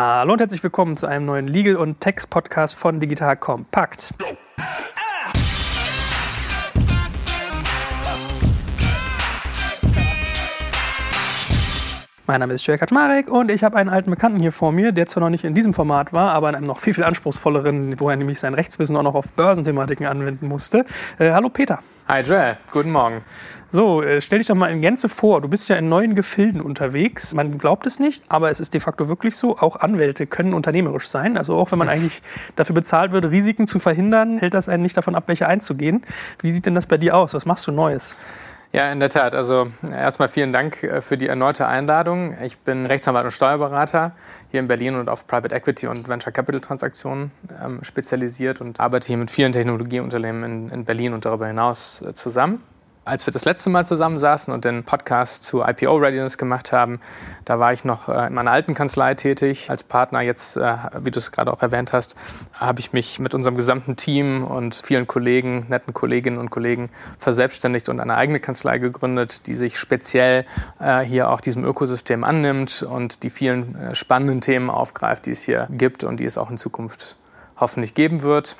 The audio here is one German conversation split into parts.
Hallo und herzlich willkommen zu einem neuen Legal- und Text-Podcast von Digital Kompakt. Mein Name ist Jörg Kaczmarek und ich habe einen alten Bekannten hier vor mir, der zwar noch nicht in diesem Format war, aber in einem noch viel, viel anspruchsvolleren, wo er nämlich sein Rechtswissen auch noch auf Börsenthematiken anwenden musste. Äh, hallo Peter. Hi Joel, guten Morgen. So, äh, stell dich doch mal in Gänze vor. Du bist ja in neuen Gefilden unterwegs. Man glaubt es nicht, aber es ist de facto wirklich so. Auch Anwälte können unternehmerisch sein. Also auch wenn man eigentlich dafür bezahlt wird, Risiken zu verhindern, hält das einen nicht davon ab, welche einzugehen. Wie sieht denn das bei dir aus? Was machst du Neues? Ja, in der Tat. Also erstmal vielen Dank äh, für die erneute Einladung. Ich bin Rechtsanwalt und Steuerberater hier in Berlin und auf Private Equity und Venture Capital Transaktionen ähm, spezialisiert und arbeite hier mit vielen Technologieunternehmen in, in Berlin und darüber hinaus äh, zusammen als wir das letzte Mal zusammensaßen und den Podcast zu IPO Readiness gemacht haben, da war ich noch äh, in meiner alten Kanzlei tätig als Partner. Jetzt, äh, wie du es gerade auch erwähnt hast, habe ich mich mit unserem gesamten Team und vielen Kollegen, netten Kolleginnen und Kollegen verselbstständigt und eine eigene Kanzlei gegründet, die sich speziell äh, hier auch diesem Ökosystem annimmt und die vielen spannenden Themen aufgreift, die es hier gibt und die es auch in Zukunft hoffentlich geben wird.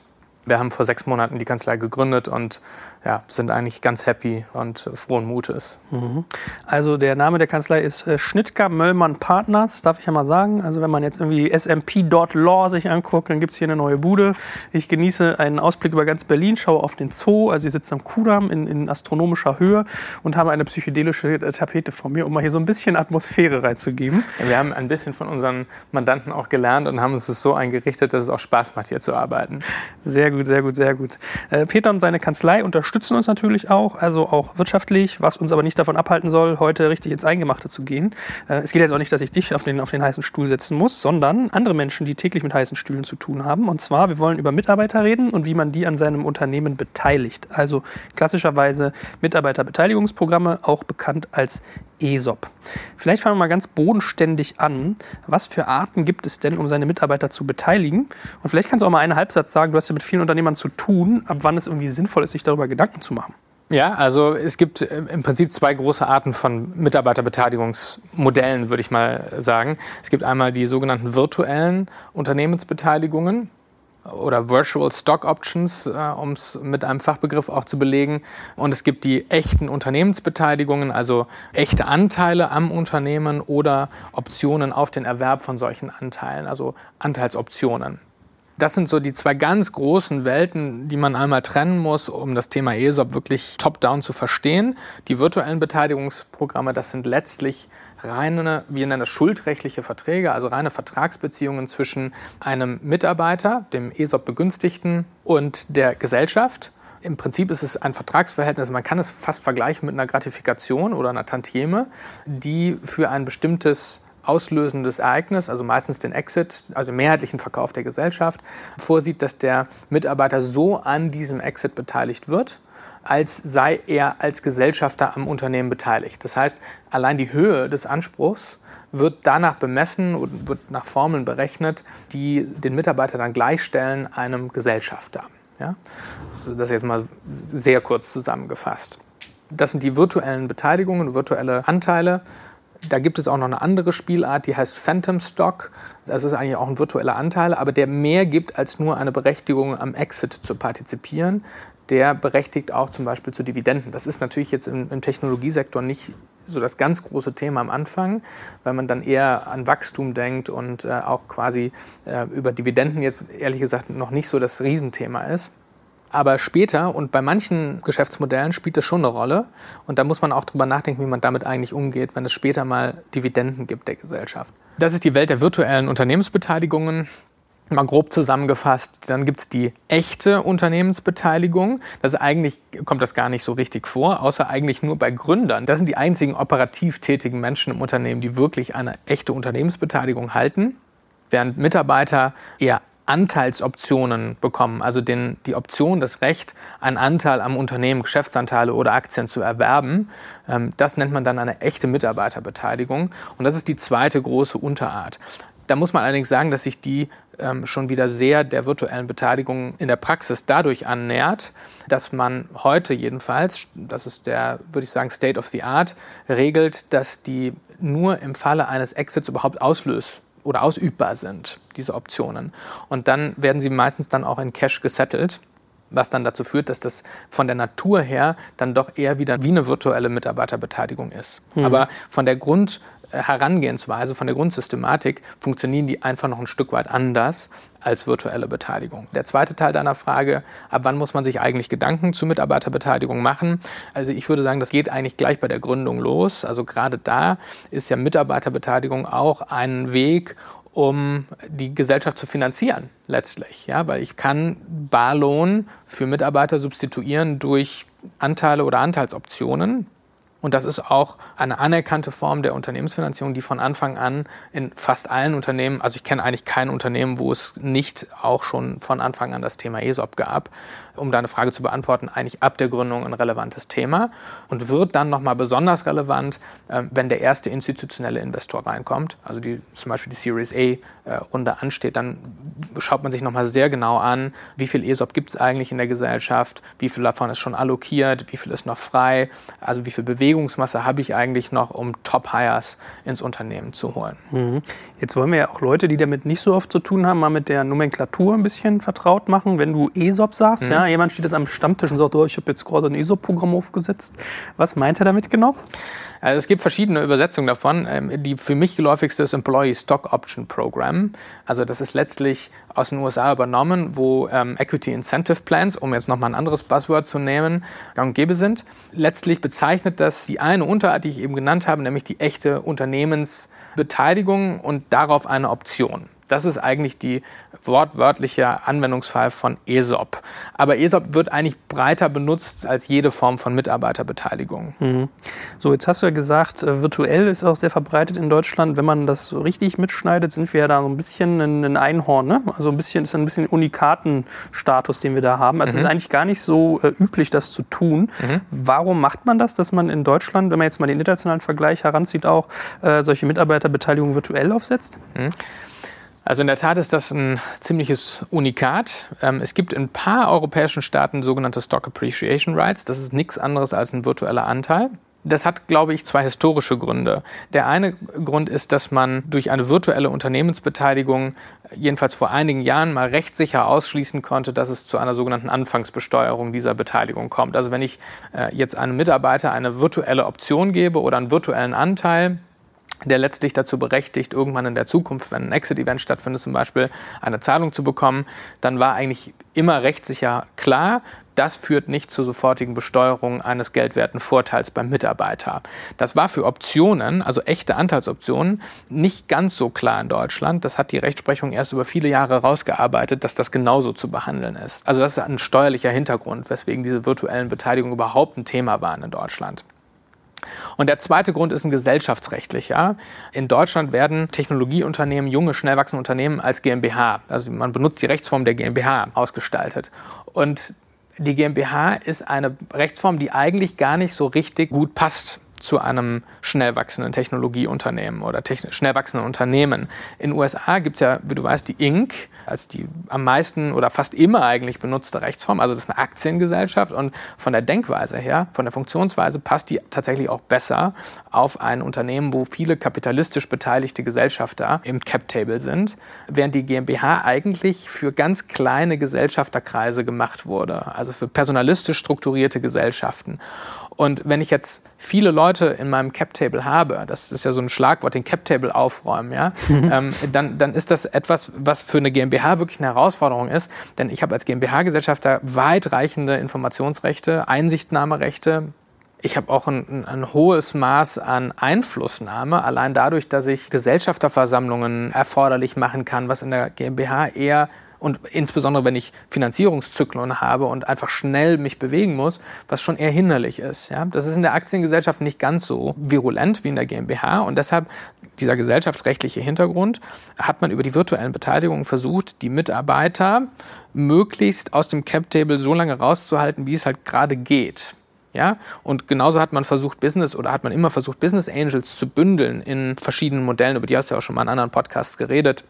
Wir haben vor sechs Monaten die Kanzlei gegründet und ja, sind eigentlich ganz happy und frohen Mutes. Mhm. Also der Name der Kanzlei ist äh, Schnittger Möllmann Partners, darf ich ja mal sagen. Also wenn man jetzt irgendwie smp.law sich anguckt, dann gibt es hier eine neue Bude. Ich genieße einen Ausblick über ganz Berlin, schaue auf den Zoo. Also ich sitze am Kudamm in, in astronomischer Höhe und habe eine psychedelische äh, Tapete vor mir, um mal hier so ein bisschen Atmosphäre reinzugeben. Ja, wir haben ein bisschen von unseren Mandanten auch gelernt und haben uns das so eingerichtet, dass es auch Spaß macht, hier zu arbeiten. Sehr gut, sehr gut, sehr gut. Äh, Peter und seine Kanzlei unterstützen unterstützen uns natürlich auch, also auch wirtschaftlich, was uns aber nicht davon abhalten soll, heute richtig ins Eingemachte zu gehen. Äh, es geht jetzt auch nicht, dass ich dich auf den, auf den heißen Stuhl setzen muss, sondern andere Menschen, die täglich mit heißen Stühlen zu tun haben. Und zwar, wir wollen über Mitarbeiter reden und wie man die an seinem Unternehmen beteiligt. Also klassischerweise Mitarbeiterbeteiligungsprogramme, auch bekannt als ESOP. Vielleicht fangen wir mal ganz bodenständig an. Was für Arten gibt es denn, um seine Mitarbeiter zu beteiligen? Und vielleicht kannst du auch mal einen Halbsatz sagen, du hast ja mit vielen Unternehmern zu tun, ab wann es irgendwie sinnvoll ist, sich darüber Gedanken zu machen. Ja, also es gibt äh, im Prinzip zwei große Arten von Mitarbeiterbeteiligungsmodellen, würde ich mal sagen. Es gibt einmal die sogenannten virtuellen Unternehmensbeteiligungen oder Virtual Stock Options, äh, um es mit einem Fachbegriff auch zu belegen. Und es gibt die echten Unternehmensbeteiligungen, also echte Anteile am Unternehmen oder Optionen auf den Erwerb von solchen Anteilen, also Anteilsoptionen. Das sind so die zwei ganz großen Welten, die man einmal trennen muss, um das Thema ESOP wirklich top-down zu verstehen. Die virtuellen Beteiligungsprogramme, das sind letztlich reine, wir nennen das schuldrechtliche Verträge, also reine Vertragsbeziehungen zwischen einem Mitarbeiter, dem ESOP-Begünstigten und der Gesellschaft. Im Prinzip ist es ein Vertragsverhältnis, man kann es fast vergleichen mit einer Gratifikation oder einer Tantieme, die für ein bestimmtes auslösendes Ereignis, also meistens den Exit, also mehrheitlichen Verkauf der Gesellschaft, vorsieht, dass der Mitarbeiter so an diesem Exit beteiligt wird, als sei er als Gesellschafter am Unternehmen beteiligt. Das heißt, allein die Höhe des Anspruchs wird danach bemessen und wird nach Formeln berechnet, die den Mitarbeiter dann gleichstellen einem Gesellschafter. Ja? Also das jetzt mal sehr kurz zusammengefasst. Das sind die virtuellen Beteiligungen, virtuelle Anteile. Da gibt es auch noch eine andere Spielart, die heißt Phantom Stock. Das ist eigentlich auch ein virtueller Anteil, aber der mehr gibt als nur eine Berechtigung am Exit zu partizipieren. Der berechtigt auch zum Beispiel zu Dividenden. Das ist natürlich jetzt im, im Technologiesektor nicht so das ganz große Thema am Anfang, weil man dann eher an Wachstum denkt und äh, auch quasi äh, über Dividenden jetzt ehrlich gesagt noch nicht so das Riesenthema ist. Aber später und bei manchen Geschäftsmodellen spielt das schon eine Rolle. Und da muss man auch drüber nachdenken, wie man damit eigentlich umgeht, wenn es später mal Dividenden gibt der Gesellschaft. Das ist die Welt der virtuellen Unternehmensbeteiligungen. Mal grob zusammengefasst, dann gibt es die echte Unternehmensbeteiligung. Das eigentlich kommt das gar nicht so richtig vor, außer eigentlich nur bei Gründern. Das sind die einzigen operativ tätigen Menschen im Unternehmen, die wirklich eine echte Unternehmensbeteiligung halten während Mitarbeiter eher Anteilsoptionen bekommen, also den, die Option, das Recht, einen Anteil am Unternehmen, Geschäftsanteile oder Aktien zu erwerben. Ähm, das nennt man dann eine echte Mitarbeiterbeteiligung. Und das ist die zweite große Unterart. Da muss man allerdings sagen, dass sich die ähm, schon wieder sehr der virtuellen Beteiligung in der Praxis dadurch annähert, dass man heute jedenfalls, das ist der, würde ich sagen, State of the Art, regelt, dass die nur im Falle eines Exits überhaupt auslöst oder ausübbar sind, diese Optionen. Und dann werden sie meistens dann auch in Cash gesettelt was dann dazu führt, dass das von der Natur her dann doch eher wieder wie eine virtuelle Mitarbeiterbeteiligung ist. Mhm. Aber von der Grund Herangehensweise, von der Grundsystematik funktionieren die einfach noch ein Stück weit anders als virtuelle Beteiligung. Der zweite Teil deiner Frage, ab wann muss man sich eigentlich Gedanken zu Mitarbeiterbeteiligung machen? Also ich würde sagen, das geht eigentlich gleich bei der Gründung los. Also gerade da ist ja Mitarbeiterbeteiligung auch ein Weg, um die Gesellschaft zu finanzieren letztlich. Ja, weil ich kann Barlohn für Mitarbeiter substituieren durch Anteile oder Anteilsoptionen. Und das ist auch eine anerkannte Form der Unternehmensfinanzierung, die von Anfang an in fast allen Unternehmen, also ich kenne eigentlich kein Unternehmen, wo es nicht auch schon von Anfang an das Thema ESOP gab um deine Frage zu beantworten, eigentlich ab der Gründung ein relevantes Thema und wird dann nochmal besonders relevant, äh, wenn der erste institutionelle Investor reinkommt, also die, zum Beispiel die Series A-Runde äh, ansteht, dann schaut man sich nochmal sehr genau an, wie viel ESOP gibt es eigentlich in der Gesellschaft, wie viel davon ist schon allokiert, wie viel ist noch frei, also wie viel Bewegungsmasse habe ich eigentlich noch, um Top-Hires ins Unternehmen zu holen. Mhm. Jetzt wollen wir ja auch Leute, die damit nicht so oft zu tun haben, mal mit der Nomenklatur ein bisschen vertraut machen. Wenn du ESOP sagst, mhm. ja, jemand steht jetzt am Stammtisch und sagt, oh, ich habe jetzt gerade ein ESOP-Programm aufgesetzt. Was meint er damit genau? Also es gibt verschiedene Übersetzungen davon. Ähm, die für mich geläufigste ist Employee Stock Option Program. Also das ist letztlich aus den USA übernommen, wo ähm, Equity Incentive Plans, um jetzt nochmal ein anderes Buzzword zu nehmen, gang und gäbe sind. Letztlich bezeichnet das die eine Unterart, die ich eben genannt habe, nämlich die echte Unternehmensbeteiligung und darauf eine Option. Das ist eigentlich die wortwörtliche Anwendungsfall von ESOP. Aber ESOP wird eigentlich breiter benutzt als jede Form von Mitarbeiterbeteiligung. Mhm. So, jetzt hast du ja gesagt, äh, virtuell ist auch sehr verbreitet in Deutschland. Wenn man das so richtig mitschneidet, sind wir ja da so ein bisschen ein Einhorn. Ne? Also ein bisschen ist ein bisschen Unikatenstatus, den wir da haben. Also mhm. es ist eigentlich gar nicht so äh, üblich, das zu tun. Mhm. Warum macht man das, dass man in Deutschland, wenn man jetzt mal den internationalen Vergleich heranzieht, auch äh, solche Mitarbeiterbeteiligung virtuell aufsetzt? Also in der Tat ist das ein ziemliches Unikat. Ähm, es gibt in ein paar europäischen Staaten sogenannte Stock Appreciation Rights. Das ist nichts anderes als ein virtueller Anteil. Das hat, glaube ich, zwei historische Gründe. Der eine Grund ist, dass man durch eine virtuelle Unternehmensbeteiligung jedenfalls vor einigen Jahren mal rechtssicher ausschließen konnte, dass es zu einer sogenannten Anfangsbesteuerung dieser Beteiligung kommt. Also wenn ich äh, jetzt einem Mitarbeiter eine virtuelle Option gebe oder einen virtuellen Anteil, der letztlich dazu berechtigt, irgendwann in der Zukunft, wenn ein Exit-Event stattfindet, zum Beispiel eine Zahlung zu bekommen, dann war eigentlich immer rechtssicher klar, das führt nicht zur sofortigen Besteuerung eines geldwerten Vorteils beim Mitarbeiter. Das war für Optionen, also echte Anteilsoptionen, nicht ganz so klar in Deutschland. Das hat die Rechtsprechung erst über viele Jahre rausgearbeitet, dass das genauso zu behandeln ist. Also das ist ein steuerlicher Hintergrund, weswegen diese virtuellen Beteiligungen überhaupt ein Thema waren in Deutschland. Und der zweite Grund ist ein gesellschaftsrechtlicher. In Deutschland werden Technologieunternehmen, junge, schnell wachsende Unternehmen als GmbH, also man benutzt die Rechtsform der GmbH, ausgestaltet. Und die GmbH ist eine Rechtsform, die eigentlich gar nicht so richtig gut passt zu einem schnell wachsenden Technologieunternehmen oder techn schnell wachsenden Unternehmen. In den USA gibt es ja, wie du weißt, die Inc. als die am meisten oder fast immer eigentlich benutzte Rechtsform. Also das ist eine Aktiengesellschaft und von der Denkweise her, von der Funktionsweise passt die tatsächlich auch besser auf ein Unternehmen, wo viele kapitalistisch beteiligte Gesellschafter im Cap-Table sind, während die GmbH eigentlich für ganz kleine Gesellschafterkreise gemacht wurde, also für personalistisch strukturierte Gesellschaften. Und wenn ich jetzt viele Leute in meinem Cap-Table habe, das ist ja so ein Schlagwort, den Cap-Table aufräumen, ja, ähm, dann, dann ist das etwas, was für eine GmbH wirklich eine Herausforderung ist. Denn ich habe als GmbH-Gesellschafter weitreichende Informationsrechte, Einsichtnahmerechte, ich habe auch ein, ein, hohes Maß an Einflussnahme, allein dadurch, dass ich Gesellschafterversammlungen erforderlich machen kann, was in der GmbH eher und insbesondere wenn ich Finanzierungszyklen habe und einfach schnell mich bewegen muss, was schon eher hinderlich ist. Ja? Das ist in der Aktiengesellschaft nicht ganz so virulent wie in der GmbH und deshalb dieser gesellschaftsrechtliche Hintergrund hat man über die virtuellen Beteiligungen versucht, die Mitarbeiter möglichst aus dem Cap-Table so lange rauszuhalten, wie es halt gerade geht. Ja? Und genauso hat man versucht, Business oder hat man immer versucht, Business Angels zu bündeln in verschiedenen Modellen, über die hast du ja auch schon mal in anderen Podcasts geredet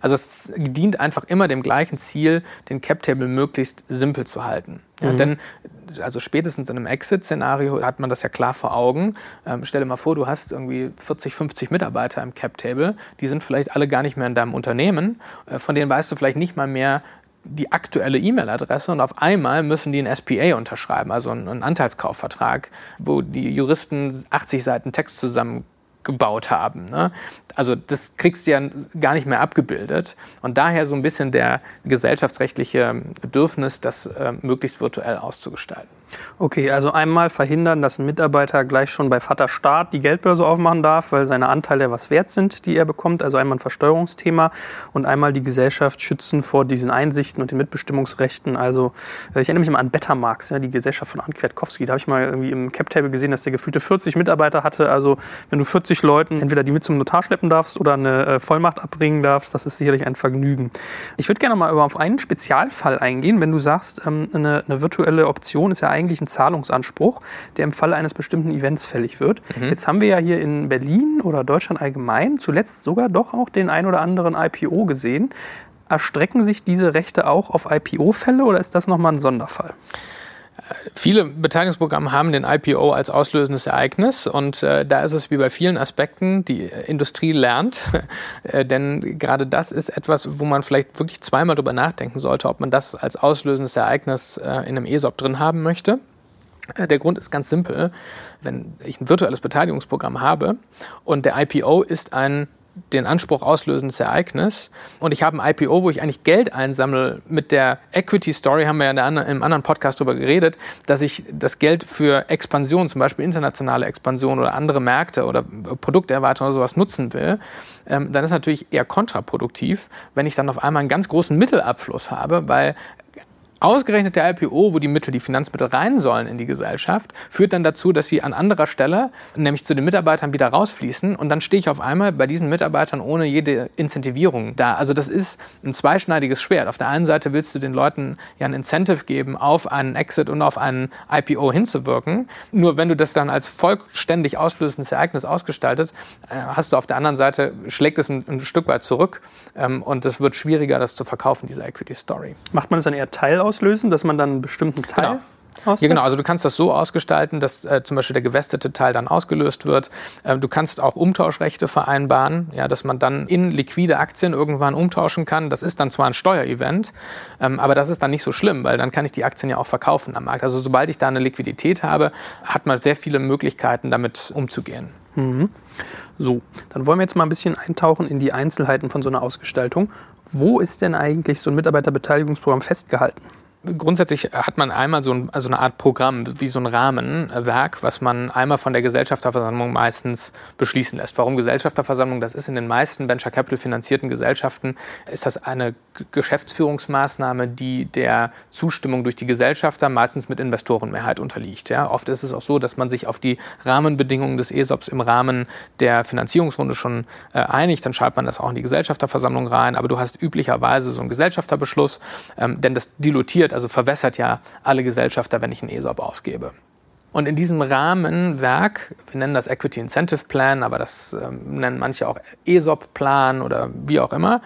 Also es dient einfach immer dem gleichen Ziel, den Cap-Table möglichst simpel zu halten. Ja, mhm. Denn also spätestens in einem Exit-Szenario hat man das ja klar vor Augen. Ähm, stell dir mal vor, du hast irgendwie 40, 50 Mitarbeiter im Cap-Table. Die sind vielleicht alle gar nicht mehr in deinem Unternehmen. Äh, von denen weißt du vielleicht nicht mal mehr, die aktuelle E-Mail-Adresse und auf einmal müssen die ein SPA unterschreiben, also einen Anteilskaufvertrag, wo die Juristen 80 Seiten Text zusammen gebaut haben. Ne? Also das kriegst du ja gar nicht mehr abgebildet. Und daher so ein bisschen der gesellschaftsrechtliche Bedürfnis, das äh, möglichst virtuell auszugestalten. Okay, also einmal verhindern, dass ein Mitarbeiter gleich schon bei Vater Staat die Geldbörse aufmachen darf, weil seine Anteile was wert sind, die er bekommt. Also einmal ein Versteuerungsthema und einmal die Gesellschaft schützen vor diesen Einsichten und den Mitbestimmungsrechten. Also äh, ich erinnere mich immer an Bettermarks, ja, die Gesellschaft von Anne Kwiatkowski. Da habe ich mal irgendwie im Cap-Table gesehen, dass der gefühlte 40 Mitarbeiter hatte. Also wenn du 40 Leuten entweder die mit zum Notar schleppen darfst oder eine äh, Vollmacht abbringen darfst, das ist sicherlich ein Vergnügen. Ich würde gerne mal auf einen Spezialfall eingehen, wenn du sagst, ähm, eine, eine virtuelle Option ist ja eigentlich ein Zahlungsanspruch, der im Falle eines bestimmten Events fällig wird. Mhm. Jetzt haben wir ja hier in Berlin oder Deutschland allgemein zuletzt sogar doch auch den ein oder anderen IPO gesehen. Erstrecken sich diese Rechte auch auf IPO-Fälle oder ist das nochmal ein Sonderfall? Viele Beteiligungsprogramme haben den IPO als auslösendes Ereignis und äh, da ist es wie bei vielen Aspekten, die Industrie lernt, äh, denn gerade das ist etwas, wo man vielleicht wirklich zweimal drüber nachdenken sollte, ob man das als auslösendes Ereignis äh, in einem ESOP drin haben möchte. Äh, der Grund ist ganz simpel. Wenn ich ein virtuelles Beteiligungsprogramm habe und der IPO ist ein den Anspruch auslösendes Ereignis. Und ich habe ein IPO, wo ich eigentlich Geld einsammle. Mit der Equity Story haben wir ja in einem anderen Podcast darüber geredet, dass ich das Geld für Expansion, zum Beispiel internationale Expansion oder andere Märkte oder Produkterweiterung oder sowas nutzen will. Ähm, dann ist natürlich eher kontraproduktiv, wenn ich dann auf einmal einen ganz großen Mittelabfluss habe, weil Ausgerechnet der IPO, wo die Mittel, die Finanzmittel rein sollen in die Gesellschaft, führt dann dazu, dass sie an anderer Stelle, nämlich zu den Mitarbeitern, wieder rausfließen. Und dann stehe ich auf einmal bei diesen Mitarbeitern ohne jede Incentivierung da. Also das ist ein zweischneidiges Schwert. Auf der einen Seite willst du den Leuten ja ein Incentive geben, auf einen Exit und auf einen IPO hinzuwirken. Nur wenn du das dann als vollständig auslösendes Ereignis ausgestaltet, äh, hast du auf der anderen Seite, schlägt es ein, ein Stück weit zurück ähm, und es wird schwieriger, das zu verkaufen, diese Equity Story. Macht man es dann eher Teil auslösen, dass man dann einen bestimmten Teil genau. Ja, genau. Also du kannst das so ausgestalten, dass äh, zum Beispiel der gewestete Teil dann ausgelöst wird. Äh, du kannst auch Umtauschrechte vereinbaren, ja, dass man dann in liquide Aktien irgendwann umtauschen kann. Das ist dann zwar ein Steuerevent, ähm, aber das ist dann nicht so schlimm, weil dann kann ich die Aktien ja auch verkaufen am Markt. Also sobald ich da eine Liquidität habe, hat man sehr viele Möglichkeiten, damit umzugehen. Mhm. So, dann wollen wir jetzt mal ein bisschen eintauchen in die Einzelheiten von so einer Ausgestaltung. Wo ist denn eigentlich so ein Mitarbeiterbeteiligungsprogramm festgehalten? Grundsätzlich hat man einmal so ein, also eine Art Programm, wie so ein Rahmenwerk, was man einmal von der Gesellschafterversammlung meistens beschließen lässt. Warum Gesellschafterversammlung? Das ist in den meisten Venture Capital finanzierten Gesellschaften, ist das eine Geschäftsführungsmaßnahme, die der Zustimmung durch die Gesellschafter meistens mit Investorenmehrheit unterliegt. Ja, oft ist es auch so, dass man sich auf die Rahmenbedingungen des ESOPs im Rahmen der Finanzierungsrunde schon äh, einigt. Dann schreibt man das auch in die Gesellschafterversammlung rein. Aber du hast üblicherweise so einen Gesellschafterbeschluss, ähm, denn das dilutiert also verwässert ja alle Gesellschafter, wenn ich einen ESOP ausgebe. Und in diesem Rahmenwerk, wir nennen das Equity Incentive Plan, aber das äh, nennen manche auch ESOP-Plan oder wie auch immer,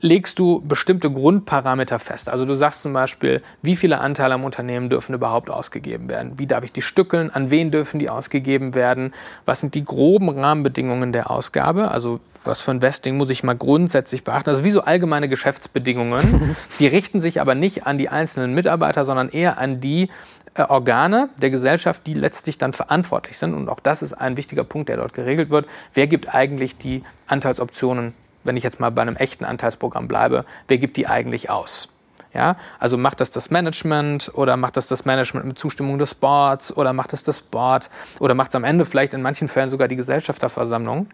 legst du bestimmte Grundparameter fest. Also du sagst zum Beispiel, wie viele Anteile am Unternehmen dürfen überhaupt ausgegeben werden? Wie darf ich die stückeln? An wen dürfen die ausgegeben werden? Was sind die groben Rahmenbedingungen der Ausgabe? Also was für ein Vesting muss ich mal grundsätzlich beachten? Also wie so allgemeine Geschäftsbedingungen. die richten sich aber nicht an die einzelnen Mitarbeiter, sondern eher an die Organe der Gesellschaft, die letztlich dann verantwortlich sind. Und auch das ist ein wichtiger Punkt, der dort geregelt wird. Wer gibt eigentlich die Anteilsoptionen, wenn ich jetzt mal bei einem echten Anteilsprogramm bleibe, wer gibt die eigentlich aus? Ja, also macht das das Management oder macht das das Management mit Zustimmung des Boards oder macht das das Board oder macht es am Ende vielleicht in manchen Fällen sogar die Gesellschafterversammlung?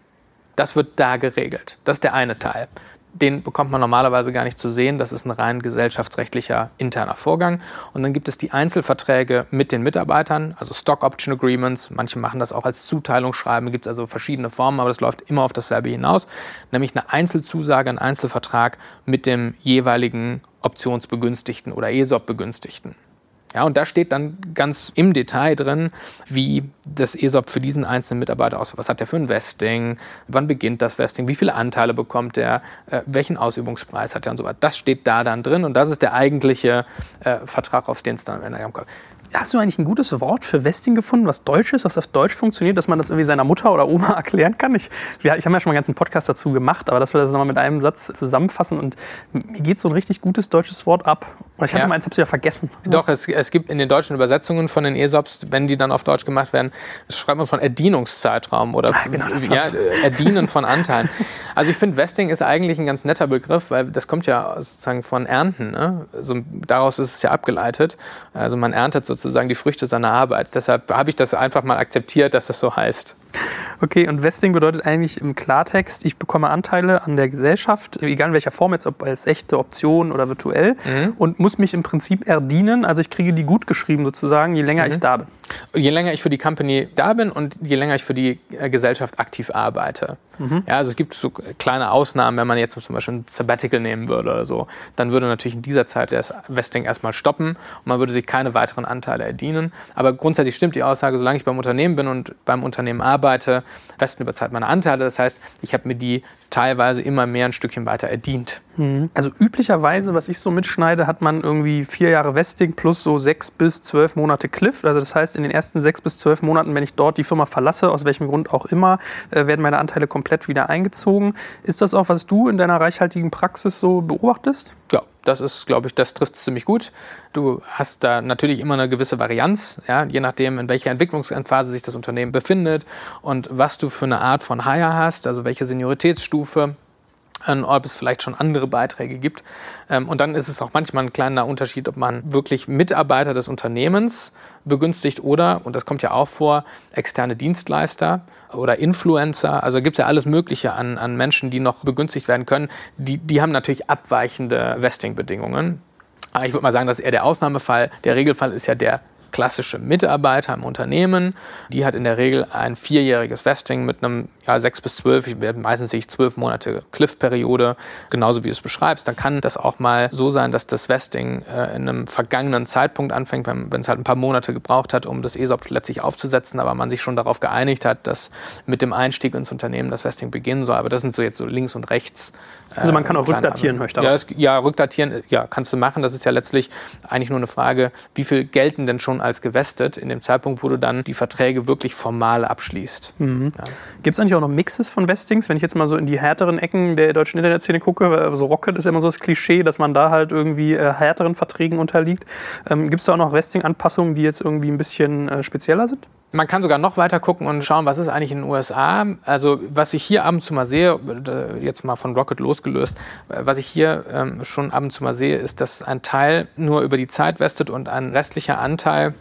Das wird da geregelt. Das ist der eine Teil den bekommt man normalerweise gar nicht zu sehen. Das ist ein rein gesellschaftsrechtlicher interner Vorgang. Und dann gibt es die Einzelverträge mit den Mitarbeitern, also Stock Option Agreements. Manche machen das auch als Zuteilungsschreiben. Gibt es also verschiedene Formen, aber das läuft immer auf dasselbe hinaus. Nämlich eine Einzelzusage, ein Einzelvertrag mit dem jeweiligen Optionsbegünstigten oder ESOP-Begünstigten. Ja, und da steht dann ganz im Detail drin, wie das ESOP für diesen einzelnen Mitarbeiter aussieht. Was hat der für ein Vesting? Wann beginnt das Vesting? Wie viele Anteile bekommt er? Äh, welchen Ausübungspreis hat er und so weiter? Das steht da dann drin und das ist der eigentliche äh, Vertrag, auf den es dann am Ende kommt. Hast du eigentlich ein gutes Wort für Vesting gefunden, was Deutsch ist, was auf Deutsch funktioniert, dass man das irgendwie seiner Mutter oder Oma erklären kann? Ich, wir, ich habe ja schon mal einen ganzen Podcast dazu gemacht, aber dass wir das nochmal mit einem Satz zusammenfassen und mir geht so ein richtig gutes deutsches Wort ab. Und ich hatte ja. mal eins, hab's ja vergessen. Doch, es, es gibt in den deutschen Übersetzungen von den ESOPs, wenn die dann auf Deutsch gemacht werden, schreibt man von Erdienungszeitraum oder ah, genau, ja, Erdienen von Anteilen. Also ich finde, Vesting ist eigentlich ein ganz netter Begriff, weil das kommt ja sozusagen von Ernten. Ne? Also daraus ist es ja abgeleitet. Also man erntet sozusagen die Früchte seiner Arbeit. Deshalb habe ich das einfach mal akzeptiert, dass das so heißt. Okay, und Vesting bedeutet eigentlich im Klartext, ich bekomme Anteile an der Gesellschaft, egal in welcher Form, jetzt ob als echte Option oder virtuell, mhm. und muss mich im Prinzip erdienen. Also ich kriege die gut geschrieben sozusagen, je länger mhm. ich da bin. Je länger ich für die Company da bin und je länger ich für die äh, Gesellschaft aktiv arbeite. Mhm. Ja, also es gibt so kleine Ausnahmen, wenn man jetzt zum Beispiel ein Sabbatical nehmen würde oder so, dann würde natürlich in dieser Zeit das Vesting erstmal stoppen und man würde sich keine weiteren Anteile erdienen. Aber grundsätzlich stimmt die Aussage, solange ich beim Unternehmen bin und beim Unternehmen arbeite, Westen überzahlt meine Anteile. Das heißt, ich habe mir die teilweise immer mehr ein Stückchen weiter erdient. Mhm. Also üblicherweise, was ich so mitschneide, hat man irgendwie vier Jahre Vesting plus so sechs bis zwölf Monate Cliff. Also das heißt, in den ersten sechs bis zwölf Monaten, wenn ich dort die Firma verlasse, aus welchem Grund auch immer, äh, werden meine Anteile komplett wieder eingezogen. Ist das auch, was du in deiner reichhaltigen Praxis so beobachtest? Ja, das ist, glaube ich, das trifft ziemlich gut. Du hast da natürlich immer eine gewisse Varianz, ja, je nachdem, in welcher Entwicklungsphase sich das Unternehmen befindet und was du für eine Art von Hire hast, also welche Senioritätsstufe ob es vielleicht schon andere Beiträge gibt. Ähm, und dann ist es auch manchmal ein kleiner Unterschied, ob man wirklich Mitarbeiter des Unternehmens begünstigt oder, und das kommt ja auch vor, externe Dienstleister oder Influencer. Also gibt es ja alles Mögliche an, an Menschen, die noch begünstigt werden können. Die, die haben natürlich abweichende Vesting-Bedingungen. Aber ich würde mal sagen, das ist eher der Ausnahmefall. Der Regelfall ist ja der klassische Mitarbeiter im Unternehmen. Die hat in der Regel ein vierjähriges Vesting mit einem ja, sechs bis zwölf, meistens sehe ich zwölf Monate Cliff-Periode, genauso wie du es beschreibst. Dann kann das auch mal so sein, dass das Vesting äh, in einem vergangenen Zeitpunkt anfängt, wenn, es halt ein paar Monate gebraucht hat, um das ESOP letztlich aufzusetzen, aber man sich schon darauf geeinigt hat, dass mit dem Einstieg ins Unternehmen das Vesting beginnen soll. Aber das sind so jetzt so links und rechts. Äh, also man kann auch rückdatieren, möchte ja, ja, rückdatieren, ja, kannst du machen. Das ist ja letztlich eigentlich nur eine Frage, wie viel gelten denn schon als gewestet in dem Zeitpunkt, wo du dann die Verträge wirklich formal abschließt. Mhm. Ja. Gibt es eigentlich auch noch Mixes von Vestings? Wenn ich jetzt mal so in die härteren Ecken der deutschen Internetszene gucke, so Rocket ist immer so das Klischee, dass man da halt irgendwie äh, härteren Verträgen unterliegt. Ähm, Gibt es da auch noch Vesting-Anpassungen, die jetzt irgendwie ein bisschen äh, spezieller sind? Man kann sogar noch weiter gucken und schauen, was ist eigentlich in den USA. Also was ich hier ab und zu mal sehe, äh, jetzt mal von Rocket losgelöst, äh, was ich hier ähm, schon ab und zu mal sehe, ist, dass ein Teil nur über die Zeit vestet und ein restlicher Anteil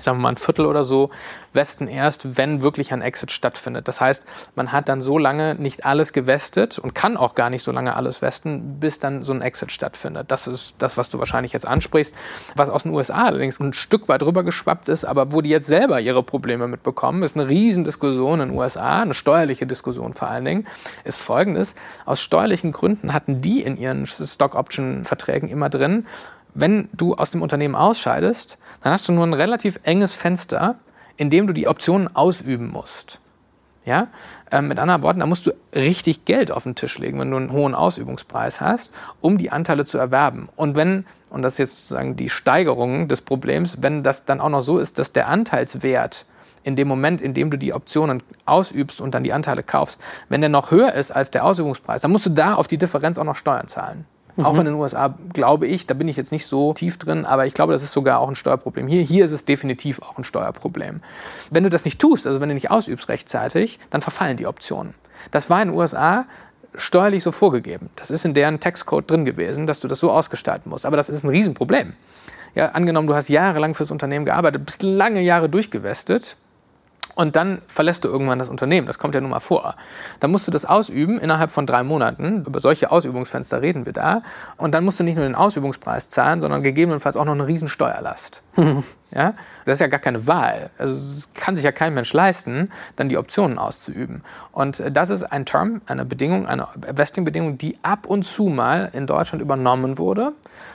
sagen wir mal ein Viertel oder so, westen erst, wenn wirklich ein Exit stattfindet. Das heißt, man hat dann so lange nicht alles gewestet und kann auch gar nicht so lange alles westen, bis dann so ein Exit stattfindet. Das ist das, was du wahrscheinlich jetzt ansprichst, was aus den USA allerdings ein Stück weit rüber geschwappt ist, aber wo die jetzt selber ihre Probleme mitbekommen, ist eine Riesendiskussion in den USA, eine steuerliche Diskussion vor allen Dingen, ist folgendes. Aus steuerlichen Gründen hatten die in ihren Stock-Option-Verträgen immer drin, wenn du aus dem Unternehmen ausscheidest, dann hast du nur ein relativ enges Fenster, in dem du die Optionen ausüben musst. Ja? Ähm, mit anderen Worten, da musst du richtig Geld auf den Tisch legen, wenn du einen hohen Ausübungspreis hast, um die Anteile zu erwerben. Und wenn, und das ist jetzt sozusagen die Steigerung des Problems, wenn das dann auch noch so ist, dass der Anteilswert in dem Moment, in dem du die Optionen ausübst und dann die Anteile kaufst, wenn der noch höher ist als der Ausübungspreis, dann musst du da auf die Differenz auch noch Steuern zahlen. Mhm. Auch in den USA, glaube ich, da bin ich jetzt nicht so tief drin, aber ich glaube, das ist sogar auch ein Steuerproblem. Hier, hier ist es definitiv auch ein Steuerproblem. Wenn du das nicht tust, also wenn du nicht ausübst rechtzeitig, dann verfallen die Optionen. Das war in den USA steuerlich so vorgegeben. Das ist in deren Textcode drin gewesen, dass du das so ausgestalten musst. Aber das ist ein Riesenproblem. Ja, angenommen, du hast jahrelang fürs Unternehmen gearbeitet, bist lange Jahre durchgewestet und dann verlässt du irgendwann das Unternehmen. Das kommt ja nun mal vor. Dann musst du das ausüben innerhalb von drei Monaten. Über solche Ausübungsfenster reden wir da. Und dann musst du nicht nur den Ausübungspreis zahlen, sondern gegebenenfalls auch noch eine Riesensteuerlast. ja? Das ist ja gar keine Wahl. Also es kann sich ja kein Mensch leisten, dann die Optionen auszuüben. Und das ist ein Term, eine Bedingung, eine Vesting-Bedingung, die ab und zu mal in Deutschland übernommen wurde,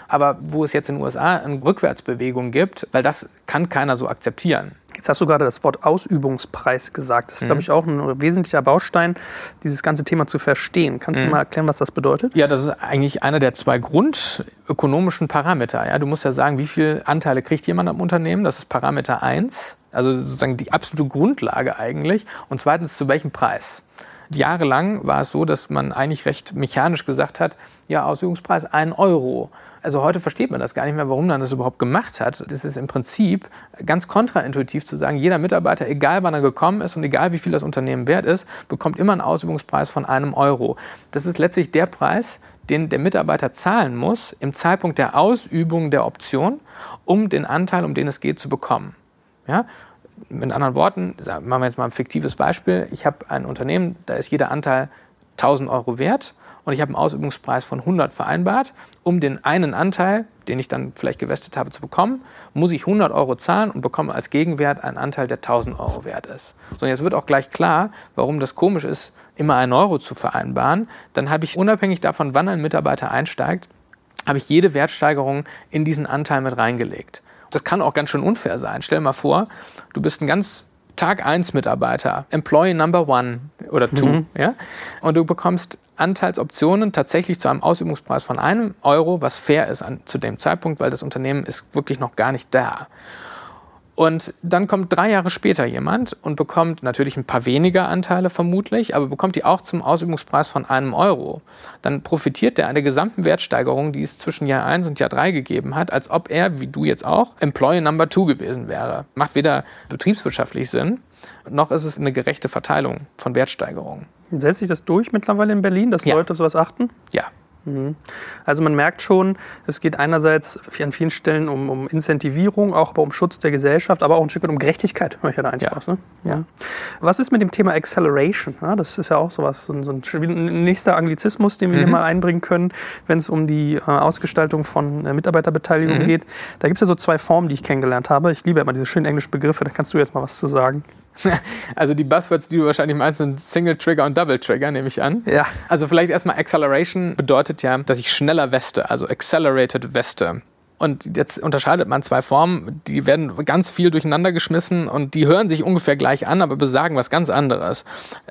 aber wo es jetzt in den USA eine Rückwärtsbewegung gibt, weil das kann keiner so akzeptieren. Jetzt hast du gerade das Wort Ausübungspreis gesagt. Das ist, mhm. glaube ich, auch ein wesentlicher Baustein, dieses ganze Thema zu verstehen. Kannst mhm. du mal erklären, was das bedeutet? Ja, das ist eigentlich einer der zwei grundökonomischen Parameter. Ja, du musst ja sagen, wie viele Anteile kriegt jemand am Unternehmen? Das ist Parameter 1, also sozusagen die absolute Grundlage eigentlich. Und zweitens, zu welchem Preis? Jahrelang war es so, dass man eigentlich recht mechanisch gesagt hat, ja, Ausübungspreis 1 Euro. Also heute versteht man das gar nicht mehr, warum man das überhaupt gemacht hat. Das ist im Prinzip ganz kontraintuitiv zu sagen, jeder Mitarbeiter, egal wann er gekommen ist und egal wie viel das Unternehmen wert ist, bekommt immer einen Ausübungspreis von einem Euro. Das ist letztlich der Preis, den der Mitarbeiter zahlen muss im Zeitpunkt der Ausübung der Option, um den Anteil, um den es geht, zu bekommen. Ja? Mit anderen Worten, machen wir jetzt mal ein fiktives Beispiel. Ich habe ein Unternehmen, da ist jeder Anteil 1000 Euro wert und ich habe einen Ausübungspreis von 100 vereinbart. Um den einen Anteil, den ich dann vielleicht gewestet habe, zu bekommen, muss ich 100 Euro zahlen und bekomme als Gegenwert einen Anteil, der 1000 Euro wert ist. So, jetzt wird auch gleich klar, warum das komisch ist, immer einen Euro zu vereinbaren. Dann habe ich unabhängig davon, wann ein Mitarbeiter einsteigt, habe ich jede Wertsteigerung in diesen Anteil mit reingelegt. Das kann auch ganz schön unfair sein. Stell dir mal vor, du bist ein ganz Tag 1 Mitarbeiter, Employee Number One oder Two, mhm. ja? Und du bekommst Anteilsoptionen tatsächlich zu einem Ausübungspreis von einem Euro, was fair ist an, zu dem Zeitpunkt, weil das Unternehmen ist wirklich noch gar nicht da. Und dann kommt drei Jahre später jemand und bekommt natürlich ein paar weniger Anteile vermutlich, aber bekommt die auch zum Ausübungspreis von einem Euro. Dann profitiert der an der gesamten Wertsteigerung, die es zwischen Jahr 1 und Jahr 3 gegeben hat, als ob er, wie du jetzt auch, Employee Number 2 gewesen wäre. Macht weder betriebswirtschaftlich Sinn, noch ist es eine gerechte Verteilung von Wertsteigerungen. Setzt sich das durch mittlerweile in Berlin, dass ja. Leute sowas achten? Ja. Also man merkt schon, es geht einerseits an vielen Stellen um, um Incentivierung, auch um Schutz der Gesellschaft, aber auch ein Stück weit um Gerechtigkeit, höre ich ja da eins ja. Ne? Ja. Was ist mit dem Thema Acceleration? Ja, das ist ja auch sowas, so ein, so ein nächster Anglizismus, den wir mhm. hier mal einbringen können, wenn es um die äh, Ausgestaltung von äh, Mitarbeiterbeteiligung mhm. geht. Da gibt es ja so zwei Formen, die ich kennengelernt habe. Ich liebe immer diese schönen englischen Begriffe, da kannst du jetzt mal was zu sagen. Also die Buzzwords, die du wahrscheinlich meinst, sind Single Trigger und Double Trigger, nehme ich an. Ja. Also vielleicht erstmal Acceleration bedeutet ja, dass ich schneller weste, also Accelerated weste. Und jetzt unterscheidet man zwei Formen, die werden ganz viel durcheinander geschmissen und die hören sich ungefähr gleich an, aber besagen was ganz anderes.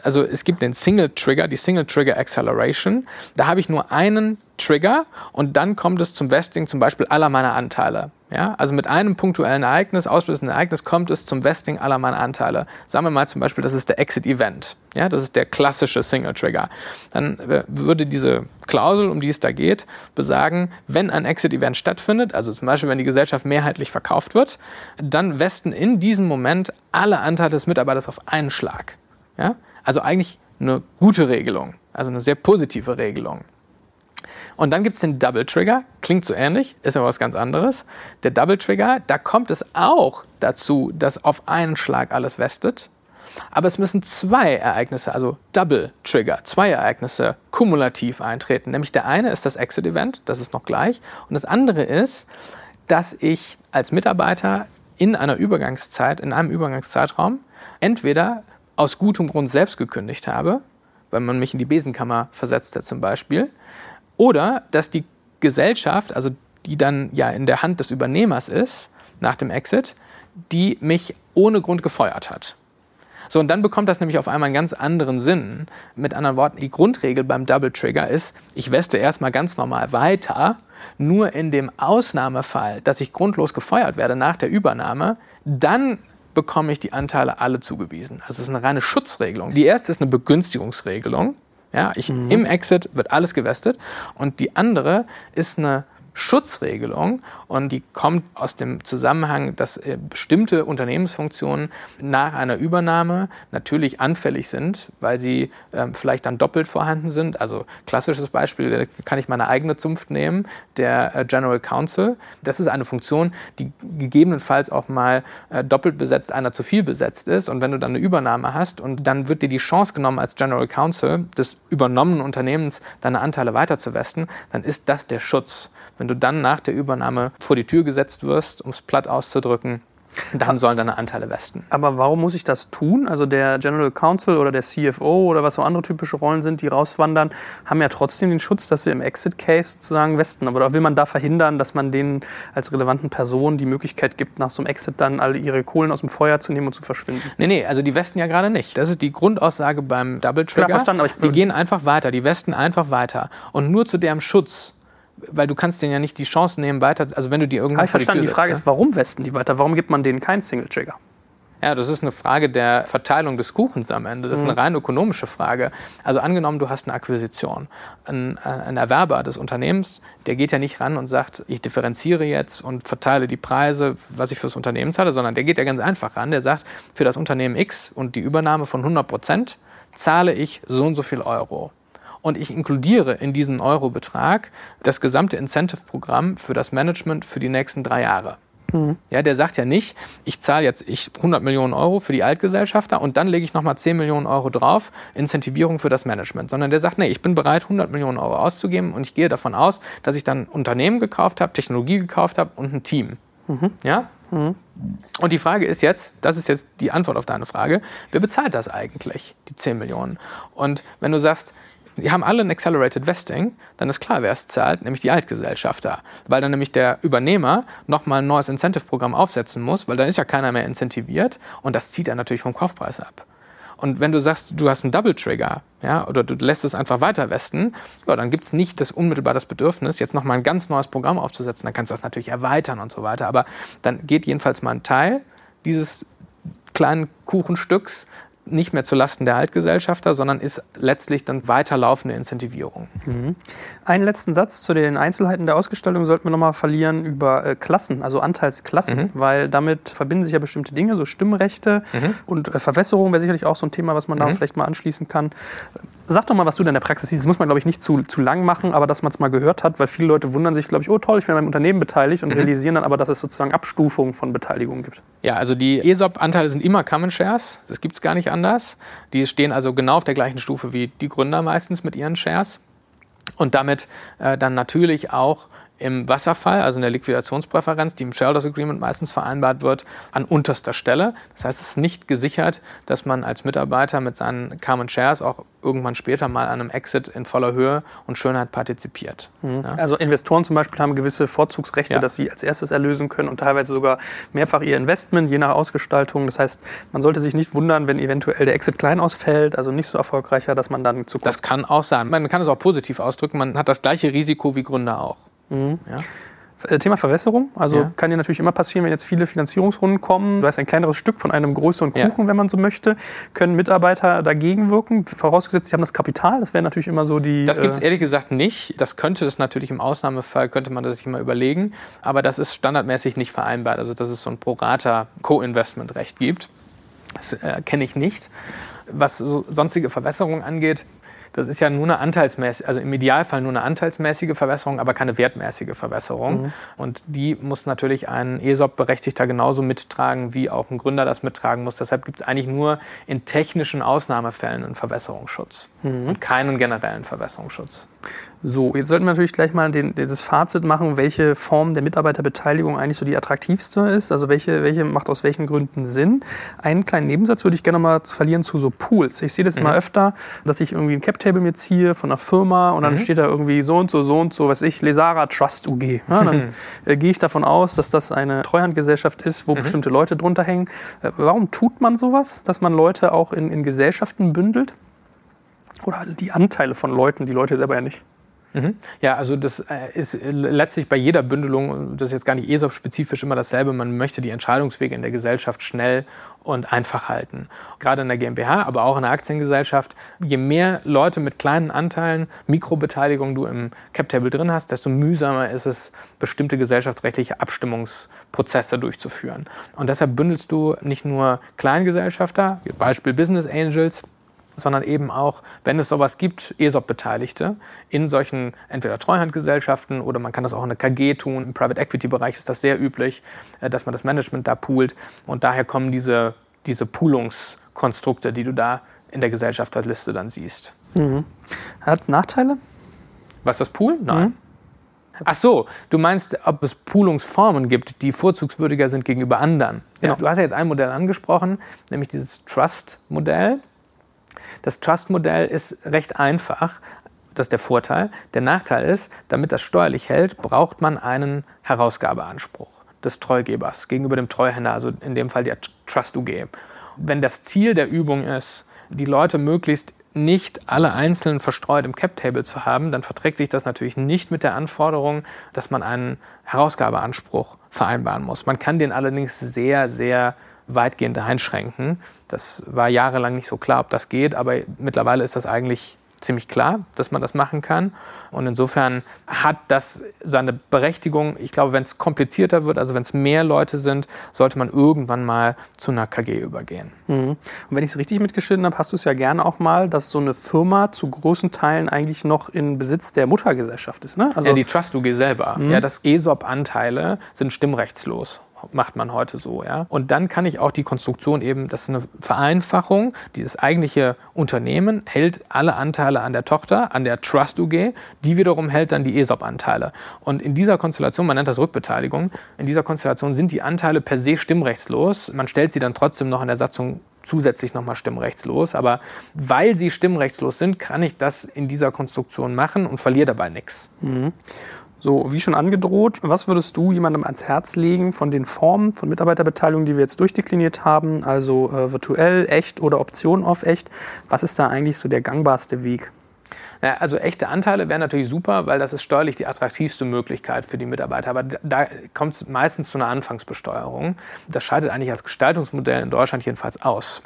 Also es gibt den Single Trigger, die Single Trigger Acceleration. Da habe ich nur einen Trigger und dann kommt es zum Vesting zum Beispiel aller meiner Anteile. Ja, also mit einem punktuellen Ereignis, auslösenden Ereignis, kommt es zum Vesting aller meiner Anteile. Sagen wir mal zum Beispiel, das ist der Exit-Event. Ja, das ist der klassische Single-Trigger. Dann äh, würde diese Klausel, um die es da geht, besagen, wenn ein Exit-Event stattfindet, also zum Beispiel, wenn die Gesellschaft mehrheitlich verkauft wird, dann vesten in diesem Moment alle Anteile des Mitarbeiters auf einen Schlag. Ja, also eigentlich eine gute Regelung, also eine sehr positive Regelung. Und dann gibt es den Double Trigger, klingt so ähnlich, ist aber was ganz anderes. Der Double Trigger, da kommt es auch dazu, dass auf einen Schlag alles vestet. Aber es müssen zwei Ereignisse, also Double Trigger, zwei Ereignisse kumulativ eintreten. Nämlich der eine ist das Exit Event, das ist noch gleich. Und das andere ist, dass ich als Mitarbeiter in einer Übergangszeit, in einem Übergangszeitraum, entweder aus gutem Grund selbst gekündigt habe, weil man mich in die Besenkammer versetzt hat zum Beispiel, oder dass die Gesellschaft, also die dann ja in der Hand des Übernehmers ist, nach dem Exit, die mich ohne Grund gefeuert hat. So, und dann bekommt das nämlich auf einmal einen ganz anderen Sinn. Mit anderen Worten, die Grundregel beim Double Trigger ist, ich weste erstmal ganz normal weiter, nur in dem Ausnahmefall, dass ich grundlos gefeuert werde nach der Übernahme, dann bekomme ich die Anteile alle zugewiesen. Also es ist eine reine Schutzregelung. Die erste ist eine Begünstigungsregelung. Ja, ich, mhm. Im Exit wird alles gewestet. Und die andere ist eine Schutzregelung und die kommt aus dem Zusammenhang, dass äh, bestimmte Unternehmensfunktionen nach einer Übernahme natürlich anfällig sind, weil sie äh, vielleicht dann doppelt vorhanden sind. Also klassisches Beispiel, da kann ich meine eigene Zunft nehmen, der äh, General Counsel. Das ist eine Funktion, die gegebenenfalls auch mal äh, doppelt besetzt, einer zu viel besetzt ist. Und wenn du dann eine Übernahme hast und dann wird dir die Chance genommen als General Counsel des übernommenen Unternehmens deine Anteile weiterzuwesten, dann ist das der Schutz. Wenn du dann nach der Übernahme vor die Tür gesetzt wirst, um es platt auszudrücken, dann sollen deine Anteile westen. Aber warum muss ich das tun? Also der General Counsel oder der CFO oder was so andere typische Rollen sind, die rauswandern, haben ja trotzdem den Schutz, dass sie im Exit-Case sozusagen westen. Aber will man da verhindern, dass man denen als relevanten Personen die Möglichkeit gibt, nach so einem Exit dann alle ihre Kohlen aus dem Feuer zu nehmen und zu verschwinden? Nee, nee, also die westen ja gerade nicht. Das ist die Grundaussage beim Double Trigger. Klar, verstanden, aber ich die gehen einfach weiter, die westen einfach weiter. Und nur zu deren Schutz weil du kannst denen ja nicht die Chance nehmen, weiter, also wenn du die irgendwann ich verstanden, die, die Frage setzt, ist, warum westen die weiter? Warum gibt man denen keinen Single-Trigger? Ja, das ist eine Frage der Verteilung des Kuchens am Ende. Das ist eine mhm. rein ökonomische Frage. Also angenommen, du hast eine Akquisition. Ein, ein, Erwerber des Unternehmens, der geht ja nicht ran und sagt, ich differenziere jetzt und verteile die Preise, was ich fürs Unternehmen zahle, sondern der geht ja ganz einfach ran. Der sagt, für das Unternehmen X und die Übernahme von 100 Prozent zahle ich so und so viel Euro und ich inkludiere in diesen Eurobetrag das gesamte Incentive-Programm für das Management für die nächsten drei Jahre. Mhm. Ja, der sagt ja nicht, ich zahle jetzt 100 Millionen Euro für die Altgesellschafter und dann lege ich nochmal 10 Millionen Euro drauf, Incentivierung für das Management, sondern der sagt, nee, ich bin bereit, 100 Millionen Euro auszugeben und ich gehe davon aus, dass ich dann Unternehmen gekauft habe, Technologie gekauft habe und ein Team. Mhm. Ja? Mhm. Und die Frage ist jetzt, das ist jetzt die Antwort auf deine Frage, wer bezahlt das eigentlich, die 10 Millionen? Und wenn du sagst, die haben alle ein Accelerated Vesting, dann ist klar, wer es zahlt, nämlich die Altgesellschafter. Weil dann nämlich der Übernehmer nochmal ein neues Incentive-Programm aufsetzen muss, weil dann ist ja keiner mehr incentiviert und das zieht er natürlich vom Kaufpreis ab. Und wenn du sagst, du hast einen Double Trigger, ja, oder du lässt es einfach weiter westen, ja, dann gibt es nicht das unmittelbar das Bedürfnis, jetzt nochmal ein ganz neues Programm aufzusetzen. Dann kannst du das natürlich erweitern und so weiter. Aber dann geht jedenfalls mal ein Teil dieses kleinen Kuchenstücks nicht mehr zulasten der Altgesellschafter, sondern ist letztlich dann weiterlaufende Incentivierung. Mhm. Einen letzten Satz zu den Einzelheiten der Ausgestaltung sollten wir nochmal verlieren über äh, Klassen, also Anteilsklassen, mhm. weil damit verbinden sich ja bestimmte Dinge, so Stimmrechte mhm. und äh, Verwässerung wäre sicherlich auch so ein Thema, was man da mhm. vielleicht mal anschließen kann. Sag doch mal, was du denn in der Praxis siehst. Das muss man, glaube ich, nicht zu, zu lang machen, aber dass man es mal gehört hat, weil viele Leute wundern sich, glaube ich, oh toll, ich bin an meinem Unternehmen beteiligt und mhm. realisieren dann aber, dass es sozusagen Abstufungen von Beteiligungen gibt. Ja, also die ESOP-Anteile sind immer Common Shares. Das gibt es gar nicht anders. Die stehen also genau auf der gleichen Stufe wie die Gründer meistens mit ihren Shares. Und damit äh, dann natürlich auch im Wasserfall, also in der Liquidationspräferenz, die im Shareholders Agreement meistens vereinbart wird, an unterster Stelle. Das heißt, es ist nicht gesichert, dass man als Mitarbeiter mit seinen Common Shares auch irgendwann später mal an einem Exit in voller Höhe und Schönheit partizipiert. Mhm. Ja? Also Investoren zum Beispiel haben gewisse Vorzugsrechte, ja. dass sie als erstes erlösen können und teilweise sogar mehrfach ihr Investment, je nach Ausgestaltung. Das heißt, man sollte sich nicht wundern, wenn eventuell der Exit klein ausfällt, also nicht so erfolgreicher, dass man dann zu Das kann auch sein. Man kann es auch positiv ausdrücken. Man hat das gleiche Risiko wie Gründer auch. Mhm. Ja. Äh, Thema Verwässerung. Also ja. kann dir natürlich immer passieren, wenn jetzt viele Finanzierungsrunden kommen. Du hast ein kleineres Stück von einem größeren Kuchen, ja. wenn man so möchte. Können Mitarbeiter dagegen wirken? Vorausgesetzt, sie haben das Kapital. Das wäre natürlich immer so die. Das gibt es äh, ehrlich gesagt nicht. Das könnte es natürlich im Ausnahmefall, könnte man das sich immer überlegen. Aber das ist standardmäßig nicht vereinbart. Also, dass es so ein Pro-Rata-Co-Investment-Recht gibt. Das äh, kenne ich nicht. Was so sonstige Verwässerung angeht, das ist ja nur eine anteilsmäßige, also im Idealfall nur eine anteilsmäßige Verbesserung, aber keine wertmäßige Verbesserung. Mhm. Und die muss natürlich ein ESOP-Berechtigter genauso mittragen, wie auch ein Gründer das mittragen muss. Deshalb gibt es eigentlich nur in technischen Ausnahmefällen einen Verwässerungsschutz mhm. und keinen generellen Verwässerungsschutz. So, jetzt sollten wir natürlich gleich mal den, das Fazit machen, welche Form der Mitarbeiterbeteiligung eigentlich so die attraktivste ist. Also welche, welche macht aus welchen Gründen Sinn. Einen kleinen Nebensatz würde ich gerne mal verlieren zu so Pools. Ich sehe das mhm. immer öfter, dass ich irgendwie ein Cap-Table mir ziehe von einer Firma und dann mhm. steht da irgendwie so und so, so und so, was ich, Lesara Trust UG. Ja, dann äh, gehe ich davon aus, dass das eine Treuhandgesellschaft ist, wo mhm. bestimmte Leute drunter hängen. Äh, warum tut man sowas, dass man Leute auch in, in Gesellschaften bündelt? Oder die Anteile von Leuten, die Leute selber ja nicht? Mhm. Ja, also das äh, ist letztlich bei jeder Bündelung, das ist jetzt gar nicht ESOP-spezifisch immer dasselbe, man möchte die Entscheidungswege in der Gesellschaft schnell und einfach halten. Gerade in der GmbH, aber auch in der Aktiengesellschaft, je mehr Leute mit kleinen Anteilen, Mikrobeteiligung du im Cap-Table drin hast, desto mühsamer ist es, bestimmte gesellschaftsrechtliche Abstimmungsprozesse durchzuführen. Und deshalb bündelst du nicht nur Kleingesellschafter, Beispiel Business Angels, sondern eben auch, wenn es sowas gibt, ESOP-Beteiligte in solchen entweder Treuhandgesellschaften oder man kann das auch in der KG tun. Im Private Equity-Bereich ist das sehr üblich, äh, dass man das Management da poolt. Und daher kommen diese, diese Poolungskonstrukte, die du da in der Gesellschafterliste dann siehst. Mhm. Hat es Nachteile? Was das Pool? Nein. Mhm. Ach so, du meinst, ob es Poolungsformen gibt, die vorzugswürdiger sind gegenüber anderen. Genau. Du hast ja jetzt ein Modell angesprochen, nämlich dieses Trust-Modell. Das Trust-Modell ist recht einfach. Das ist der Vorteil. Der Nachteil ist, damit das steuerlich hält, braucht man einen Herausgabeanspruch des Treugebers gegenüber dem Treuhänder, also in dem Fall der Trust UG. Wenn das Ziel der Übung ist, die Leute möglichst nicht alle einzeln verstreut im Cap-Table zu haben, dann verträgt sich das natürlich nicht mit der Anforderung, dass man einen Herausgabeanspruch vereinbaren muss. Man kann den allerdings sehr, sehr weitgehend einschränken. Das war jahrelang nicht so klar, ob das geht, aber mittlerweile ist das eigentlich ziemlich klar, dass man das machen kann. Und insofern hat das seine Berechtigung. Ich glaube, wenn es komplizierter wird, also wenn es mehr Leute sind, sollte man irgendwann mal zu einer KG übergehen. Mhm. Und wenn ich es richtig mitgeschnitten habe, hast du es ja gerne auch mal, dass so eine Firma zu großen Teilen eigentlich noch in Besitz der Muttergesellschaft ist. Ne? Also ja, die Trust UG selber. Mhm. Ja, das ESOP-Anteile sind stimmrechtslos macht man heute so. Ja? Und dann kann ich auch die Konstruktion eben, das ist eine Vereinfachung, dieses eigentliche Unternehmen hält alle Anteile an der Tochter, an der Trust UG, die wiederum hält dann die ESOP-Anteile. Und in dieser Konstellation, man nennt das Rückbeteiligung, in dieser Konstellation sind die Anteile per se stimmrechtslos. Man stellt sie dann trotzdem noch in der Satzung zusätzlich nochmal stimmrechtslos. Aber weil sie stimmrechtslos sind, kann ich das in dieser Konstruktion machen und verliere dabei nichts. Mhm. So, wie schon angedroht, was würdest du jemandem ans Herz legen von den Formen von Mitarbeiterbeteiligung, die wir jetzt durchdekliniert haben, also äh, virtuell, echt oder Option auf echt? Was ist da eigentlich so der gangbarste Weg? Ja, also echte Anteile wären natürlich super, weil das ist steuerlich die attraktivste Möglichkeit für die Mitarbeiter. Aber da kommt es meistens zu einer Anfangsbesteuerung. Das scheidet eigentlich als Gestaltungsmodell in Deutschland jedenfalls aus.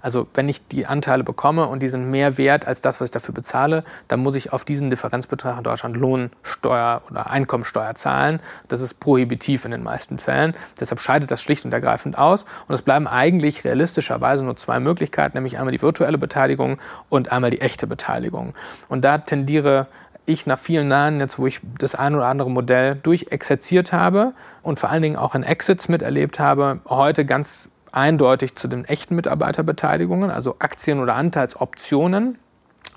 Also wenn ich die Anteile bekomme und die sind mehr wert als das, was ich dafür bezahle, dann muss ich auf diesen Differenzbetrag in Deutschland Lohnsteuer oder Einkommensteuer zahlen. Das ist prohibitiv in den meisten Fällen. Deshalb scheidet das schlicht und ergreifend aus. Und es bleiben eigentlich realistischerweise nur zwei Möglichkeiten, nämlich einmal die virtuelle Beteiligung und einmal die echte Beteiligung. Und da tendiere ich nach vielen Jahren, jetzt wo ich das ein oder andere Modell durchexerziert habe und vor allen Dingen auch in Exits miterlebt habe, heute ganz eindeutig zu den echten Mitarbeiterbeteiligungen, also Aktien- oder Anteilsoptionen,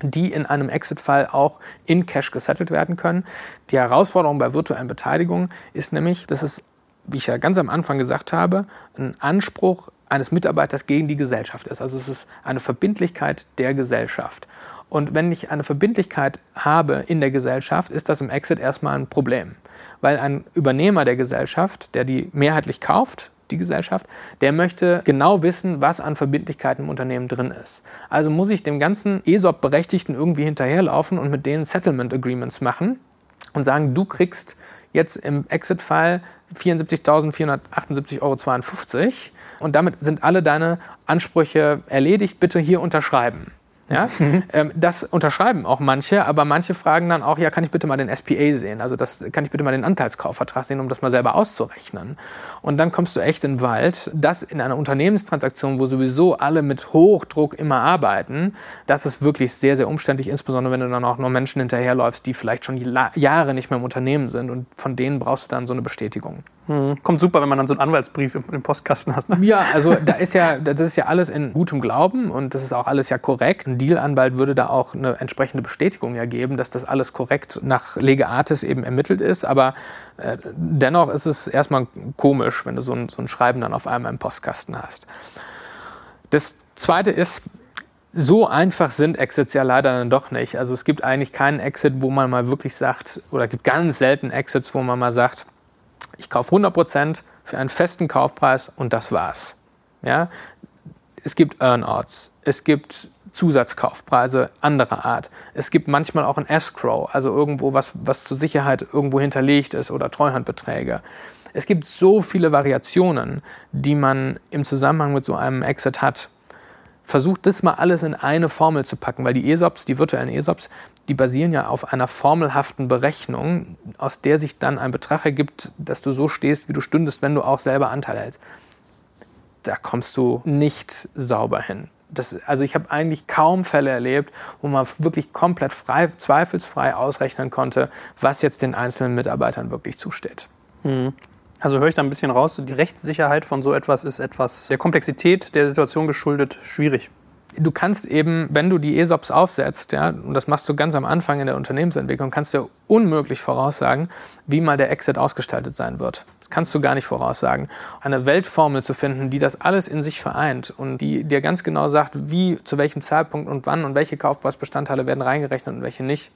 die in einem Exit-Fall auch in Cash gesettelt werden können. Die Herausforderung bei virtuellen Beteiligungen ist nämlich, dass es, wie ich ja ganz am Anfang gesagt habe, ein Anspruch eines Mitarbeiters gegen die Gesellschaft ist. Also es ist eine Verbindlichkeit der Gesellschaft. Und wenn ich eine Verbindlichkeit habe in der Gesellschaft, ist das im Exit erstmal ein Problem. Weil ein Übernehmer der Gesellschaft, der die mehrheitlich kauft, die Gesellschaft, der möchte genau wissen, was an Verbindlichkeiten im Unternehmen drin ist. Also muss ich dem ganzen ESOP-Berechtigten irgendwie hinterherlaufen und mit denen Settlement Agreements machen und sagen, du kriegst jetzt im Exit-Fall 74.478,52 Euro und damit sind alle deine Ansprüche erledigt, bitte hier unterschreiben. Ja? Mhm. Ähm, das unterschreiben auch manche, aber manche fragen dann auch, ja, kann ich bitte mal den SPA sehen? Also das kann ich bitte mal den Anteilskaufvertrag sehen, um das mal selber auszurechnen. Und dann kommst du echt in den Wald. Das in einer Unternehmenstransaktion, wo sowieso alle mit Hochdruck immer arbeiten, das ist wirklich sehr, sehr umständlich, insbesondere wenn du dann auch nur Menschen hinterherläufst, die vielleicht schon Jahre nicht mehr im Unternehmen sind und von denen brauchst du dann so eine Bestätigung. Hm. Kommt super, wenn man dann so einen Anwaltsbrief im, Postkasten hat. Ne? Ja, also da ist ja, das ist ja alles in gutem Glauben und das ist auch alles ja korrekt. Ein Dealanwalt würde da auch eine entsprechende Bestätigung ja geben, dass das alles korrekt nach Lege Artis eben ermittelt ist. Aber äh, dennoch ist es erstmal komisch, wenn du so ein, so ein Schreiben dann auf einmal im Postkasten hast. Das zweite ist, so einfach sind Exits ja leider dann doch nicht. Also es gibt eigentlich keinen Exit, wo man mal wirklich sagt, oder es gibt ganz selten Exits, wo man mal sagt, ich kaufe 100% für einen festen Kaufpreis und das war's. Ja? Es gibt Earnouts, es gibt Zusatzkaufpreise anderer Art. Es gibt manchmal auch ein Escrow, also irgendwo was, was zur Sicherheit irgendwo hinterlegt ist oder Treuhandbeträge. Es gibt so viele Variationen, die man im Zusammenhang mit so einem Exit hat. Versucht das mal alles in eine Formel zu packen, weil die ESOPs, die virtuellen ESOPs, die basieren ja auf einer formelhaften Berechnung, aus der sich dann ein Betrag ergibt, dass du so stehst, wie du stündest, wenn du auch selber Anteil hältst. Da kommst du nicht sauber hin. Das, also ich habe eigentlich kaum Fälle erlebt, wo man wirklich komplett frei, zweifelsfrei ausrechnen konnte, was jetzt den einzelnen Mitarbeitern wirklich zusteht. Mhm. Also höre ich da ein bisschen raus, die Rechtssicherheit von so etwas ist etwas der Komplexität der Situation geschuldet schwierig. Du kannst eben, wenn du die ESOPs aufsetzt, ja, und das machst du ganz am Anfang in der Unternehmensentwicklung, kannst du unmöglich voraussagen, wie mal der Exit ausgestaltet sein wird. Das kannst du gar nicht voraussagen. Eine Weltformel zu finden, die das alles in sich vereint und die dir ganz genau sagt, wie, zu welchem Zeitpunkt und wann und welche Kaufpreisbestandteile werden reingerechnet und welche nicht,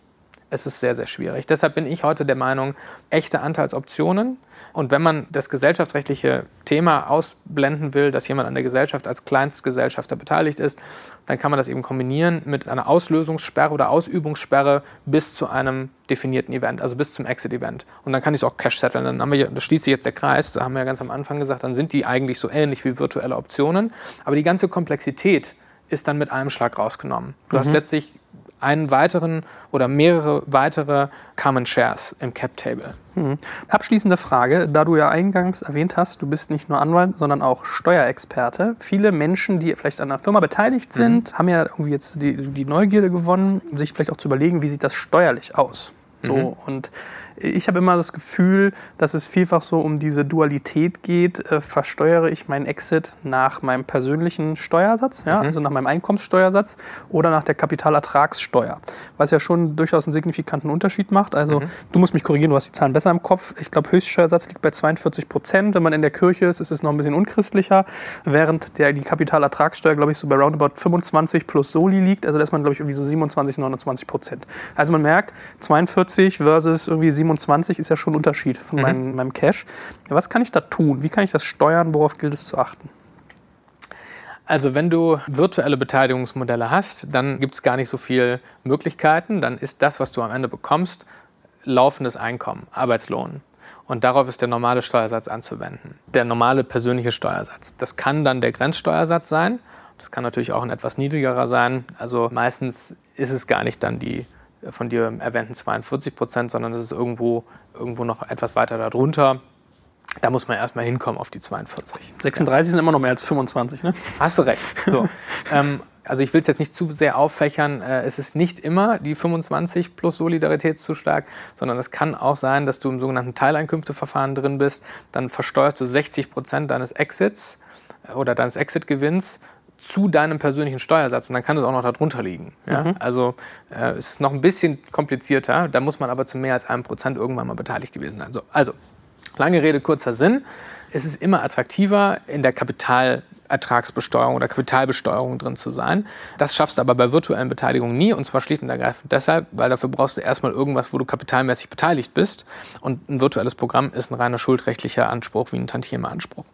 es ist sehr, sehr schwierig. Deshalb bin ich heute der Meinung, echte Anteilsoptionen. Und wenn man das gesellschaftsrechtliche Thema ausblenden will, dass jemand an der Gesellschaft als Kleinstgesellschafter beteiligt ist, dann kann man das eben kombinieren mit einer Auslösungssperre oder Ausübungssperre bis zu einem definierten Event, also bis zum Exit-Event. Und dann kann ich es auch cash setteln. Dann haben wir, das schließt sich jetzt der Kreis, da haben wir ja ganz am Anfang gesagt, dann sind die eigentlich so ähnlich wie virtuelle Optionen. Aber die ganze Komplexität ist dann mit einem Schlag rausgenommen. Du mhm. hast letztlich einen weiteren oder mehrere weitere Common Shares im Cap Table. Hm. Abschließende Frage, da du ja eingangs erwähnt hast, du bist nicht nur Anwalt, sondern auch Steuerexperte. Viele Menschen, die vielleicht an einer Firma beteiligt sind, mhm. haben ja irgendwie jetzt die, die Neugierde gewonnen, sich vielleicht auch zu überlegen, wie sieht das steuerlich aus? So, mhm. und ich habe immer das Gefühl, dass es vielfach so um diese Dualität geht. Äh, versteuere ich meinen Exit nach meinem persönlichen Steuersatz, ja, mhm. also nach meinem Einkommenssteuersatz oder nach der Kapitalertragssteuer, was ja schon durchaus einen signifikanten Unterschied macht. Also mhm. du musst mich korrigieren, du hast die Zahlen besser im Kopf. Ich glaube, Höchststeuersatz liegt bei 42 Prozent. Wenn man in der Kirche ist, ist es noch ein bisschen unchristlicher, während der, die Kapitalertragssteuer, glaube ich, so bei roundabout 25 plus Soli liegt. Also da ist man, glaube ich, irgendwie so 27, 29 Prozent. Also man merkt, 42 versus irgendwie 27 27 ist ja schon ein Unterschied von mhm. meinem, meinem Cash. Was kann ich da tun? Wie kann ich das steuern? Worauf gilt es zu achten? Also wenn du virtuelle Beteiligungsmodelle hast, dann gibt es gar nicht so viele Möglichkeiten. Dann ist das, was du am Ende bekommst, laufendes Einkommen, Arbeitslohn. Und darauf ist der normale Steuersatz anzuwenden. Der normale persönliche Steuersatz. Das kann dann der Grenzsteuersatz sein. Das kann natürlich auch ein etwas niedrigerer sein. Also meistens ist es gar nicht dann die von dir erwähnten 42 Prozent, sondern es ist irgendwo, irgendwo noch etwas weiter darunter. Da muss man erstmal hinkommen auf die 42. 36 ja. sind immer noch mehr als 25, ne? Hast du recht. So, ähm, also ich will es jetzt nicht zu sehr auffächern. Äh, es ist nicht immer die 25 plus Solidaritätszuschlag, sondern es kann auch sein, dass du im sogenannten Teileinkünfteverfahren drin bist. Dann versteuerst du 60 Prozent deines Exits äh, oder deines Exit-Gewinns zu deinem persönlichen Steuersatz und dann kann es auch noch darunter liegen. Ja? Mhm. Also äh, es ist noch ein bisschen komplizierter, da muss man aber zu mehr als einem Prozent irgendwann mal beteiligt gewesen sein. So, also, lange Rede, kurzer Sinn. Es ist immer attraktiver, in der Kapitalertragsbesteuerung oder Kapitalbesteuerung drin zu sein. Das schaffst du aber bei virtuellen Beteiligungen nie und zwar schlicht und ergreifend deshalb, weil dafür brauchst du erstmal irgendwas, wo du kapitalmäßig beteiligt bist und ein virtuelles Programm ist ein reiner schuldrechtlicher Anspruch wie ein Tantiemeanspruch.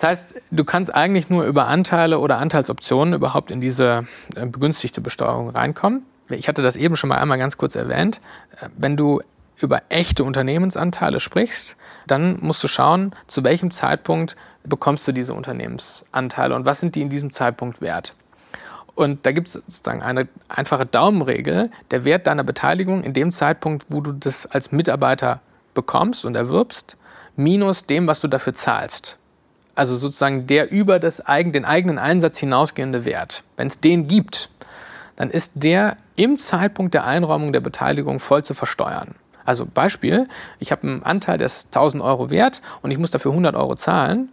Das heißt, du kannst eigentlich nur über Anteile oder Anteilsoptionen überhaupt in diese äh, begünstigte Besteuerung reinkommen. Ich hatte das eben schon mal einmal ganz kurz erwähnt. Äh, wenn du über echte Unternehmensanteile sprichst, dann musst du schauen, zu welchem Zeitpunkt bekommst du diese Unternehmensanteile und was sind die in diesem Zeitpunkt wert. Und da gibt es sozusagen eine einfache Daumenregel, der Wert deiner Beteiligung in dem Zeitpunkt, wo du das als Mitarbeiter bekommst und erwirbst, minus dem, was du dafür zahlst also sozusagen der über das den eigenen Einsatz hinausgehende Wert, wenn es den gibt, dann ist der im Zeitpunkt der Einräumung der Beteiligung voll zu versteuern. Also Beispiel, ich habe einen Anteil, der ist 1000 Euro wert und ich muss dafür 100 Euro zahlen.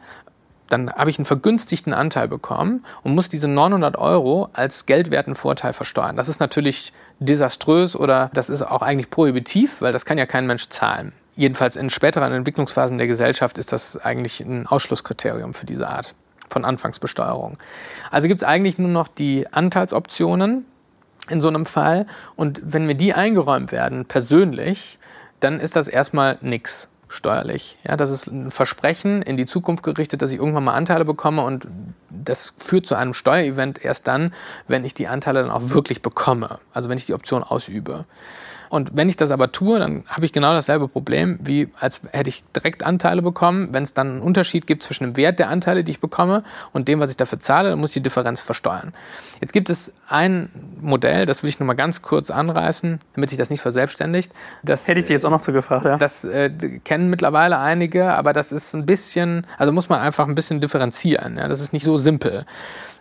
Dann habe ich einen vergünstigten Anteil bekommen und muss diese 900 Euro als geldwerten Vorteil versteuern. Das ist natürlich desaströs oder das ist auch eigentlich prohibitiv, weil das kann ja kein Mensch zahlen jedenfalls in späteren Entwicklungsphasen der Gesellschaft ist das eigentlich ein Ausschlusskriterium für diese Art von Anfangsbesteuerung. Also gibt es eigentlich nur noch die Anteilsoptionen in so einem Fall. Und wenn mir die eingeräumt werden, persönlich, dann ist das erstmal nichts. steuerlich. Ja, das ist ein Versprechen in die Zukunft gerichtet, dass ich irgendwann mal Anteile bekomme und das führt zu einem Steuerevent erst dann, wenn ich die Anteile dann auch wirklich bekomme, also wenn ich die Option ausübe. Und wenn ich das aber tue, dann habe ich genau dasselbe Problem, wie als hätte ich direkt Anteile bekommen. Wenn es dann einen Unterschied gibt zwischen dem Wert der Anteile, die ich bekomme, und dem, was ich dafür zahle, dann muss ich die Differenz versteuern. Jetzt gibt es ein Modell, das will ich nur mal ganz kurz anreißen, damit sich das nicht verselbstständigt. Das, hätte ich dir jetzt auch noch zu gefragt, ja. Das äh, kennen mittlerweile einige, aber das ist ein bisschen, also muss man einfach ein bisschen differenzieren. Ja? Das ist nicht so simpel.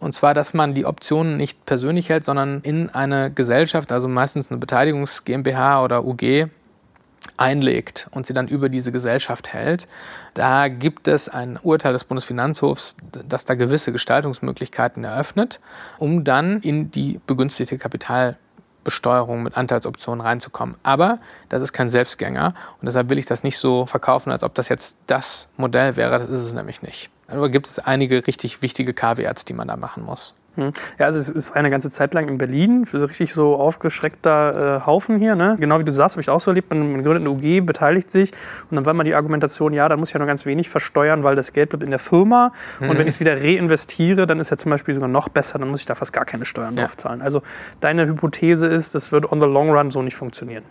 Und zwar, dass man die Optionen nicht persönlich hält, sondern in eine Gesellschaft, also meistens eine Beteiligungs GmbH oder UG, einlegt und sie dann über diese Gesellschaft hält. Da gibt es ein Urteil des Bundesfinanzhofs, das da gewisse Gestaltungsmöglichkeiten eröffnet, um dann in die begünstigte Kapitalbesteuerung mit Anteilsoptionen reinzukommen. Aber das ist kein Selbstgänger und deshalb will ich das nicht so verkaufen, als ob das jetzt das Modell wäre. Das ist es nämlich nicht. Aber gibt es einige richtig wichtige Caveats, die man da machen muss. Hm. Ja, also es, war eine ganze Zeit lang in Berlin, für so richtig so aufgeschreckter äh, Haufen hier. Ne? Genau wie du sagst, habe ich auch so erlebt, man, man gründet eine UG, beteiligt sich und dann war mal die Argumentation, ja, da muss ich ja nur ganz wenig versteuern, weil das Geld bleibt in der Firma mhm. und wenn ich es wieder reinvestiere, dann ist ja zum Beispiel sogar noch besser, dann muss ich da fast gar keine Steuern ja. drauf zahlen. Also deine Hypothese ist, das wird on the long run so nicht funktionieren.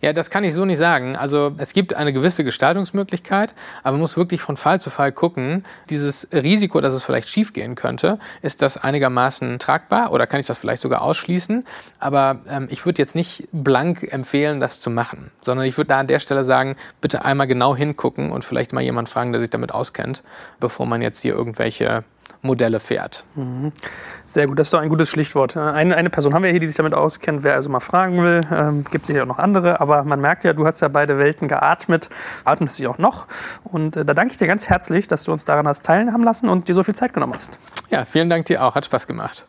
Ja, das kann ich so nicht sagen. Also es gibt eine gewisse Gestaltungsmöglichkeit, aber man muss wirklich von Fall zu Fall gucken, dieses Risiko, dass es vielleicht schiefgehen könnte, ist das einigermaßen einigermaßen tragbar oder kann ich das vielleicht sogar ausschließen. Aber ähm, ich würde jetzt nicht blank empfehlen, das zu machen, sondern ich würde da an der Stelle sagen, bitte einmal genau hingucken und vielleicht mal jemanden fragen, der sich damit auskennt, bevor man jetzt hier irgendwelche Modelle fährt. Mhm. Sehr gut, das ist doch ein gutes Schlichtwort. Eine, eine Person haben wir hier, die sich damit auskennt. Wer also mal fragen will, ähm, gibt sicher auch noch andere. Aber man merkt ja, du hast ja beide Welten geatmet, atmest sie auch noch. Und äh, da danke ich dir ganz herzlich, dass du uns daran hast teilhaben lassen und dir so viel Zeit genommen hast. Ja, vielen Dank dir auch. Hat Spaß gemacht.